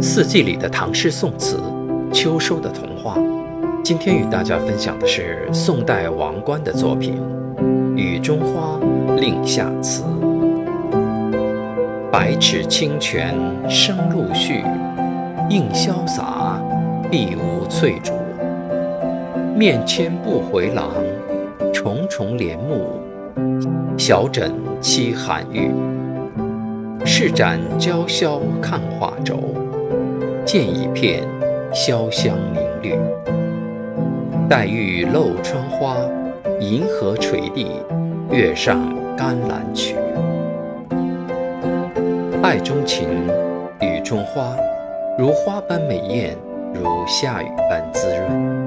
四季里的唐诗宋词，秋收的童话。今天与大家分享的是宋代王观的作品《雨中花·令下词》：百尺清泉生露絮，映潇洒，碧无翠竹。面千步回廊，重重帘幕，小枕栖寒玉。试展娇绡看画轴，见一片潇湘明绿。黛玉露窗花，银河垂地，月上甘蓝曲。爱中情，雨中花，如花般美艳，如夏雨般滋润。